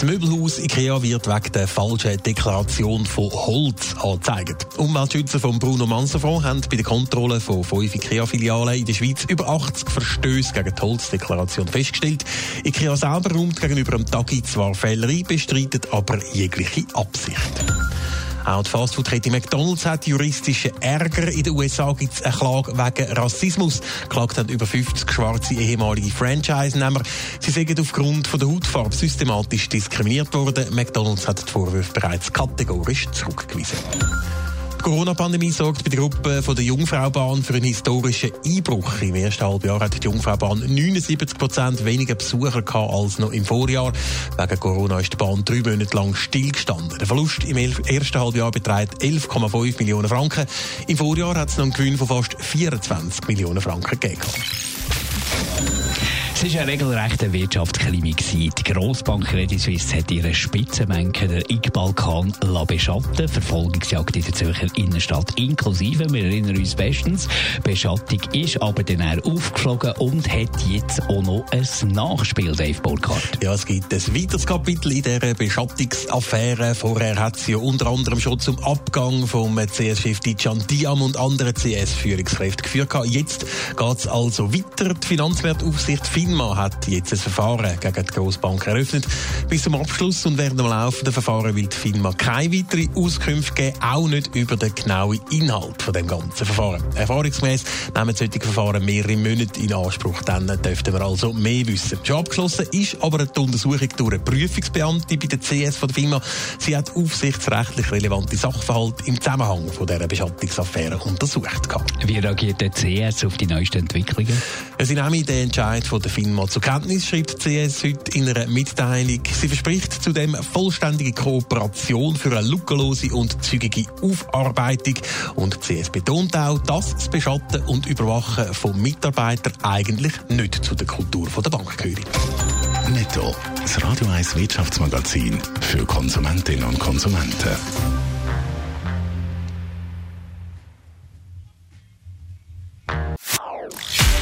Das Möbelhaus IKEA wird wegen der falschen Deklaration von Holz angezeigt. Umweltschützer von Bruno Manserfonds haben bei der Kontrolle von fünf IKEA-Filialen in der Schweiz über 80 Verstöße gegen die Holzdeklaration festgestellt. IKEA selber räumt gegenüber dem Tagi zwar Fehler ein, bestreitet aber jegliche Absicht. Auch die Fastfood-Kette McDonalds hat juristische Ärger. In den USA gibt es eine Klage wegen Rassismus. Klagt haben über 50 schwarze ehemalige Franchise-Nehmer. Sie sagen aufgrund von der Hautfarbe systematisch diskriminiert worden. McDonalds hat die Vorwürfe bereits kategorisch zurückgewiesen. Die Corona-Pandemie sorgt bei der Gruppe von der Jungfraubahn für einen historischen Einbruch. Im ersten Halbjahr hat die Jungfraubahn 79 Prozent weniger Besucher als noch im Vorjahr. Wegen Corona ist die Bahn drei Monate lang stillgestanden. Der Verlust im ersten Halbjahr beträgt 11,5 Millionen Franken. Im Vorjahr hat es noch einen Gewinn von fast 24 Millionen Franken gegeben. Es war ein regelrechter Wirtschaftskrimi. Die Grossbank Credit Suisse hat ihre Spitzenmenke der IG-Balkan beschatten Verfolgungsjagd in der Zürcher Innenstadt inklusive. Wir erinnern uns bestens. Beschattung ist aber dann aufgeflogen und hat jetzt auch noch ein Nachspiel, Dave Burkhardt. Ja, es gibt ein weiteres Kapitel in dieser Beschattungsaffäre. Vorher hat es ja unter anderem schon zum Abgang vom CS-Chef Dijan Diam und anderen CS-Führungskräften geführt. Jetzt geht es also weiter. Die Finanzwertaufsicht FINMA hat jetzt ein Verfahren gegen die Grossbank eröffnet. Bis zum Abschluss und während dem laufenden Verfahren will die FINMA keine weitere Auskünfte geben, auch nicht über den genauen Inhalt von dem ganzen Verfahren. Erfahrungsgemäß nehmen solche Verfahren mehrere Monate in Anspruch. Dann dürften wir also mehr wissen. Schon abgeschlossen ist aber die Untersuchung durch eine Prüfungsbeamte bei der CS von der FINMA. Sie hat aufsichtsrechtlich relevante Sachverhalte im Zusammenhang von dieser Beschattungsaffäre untersucht. Wie reagiert der CS auf die neuesten Entwicklungen? Sie nehmen den Entscheid von der FINMA zur Kenntnis, schreibt CS heute in einer Mitteilung. Sie verspricht zudem vollständige Kooperation für eine lückenlose und zügige Aufarbeitung. Und CS betont auch, dass das Beschatten und Überwachen von Mitarbeitern eigentlich nicht zu der Kultur der Bank gehört. Netto. Das Radio 1 Wirtschaftsmagazin für Konsumentinnen und Konsumenten.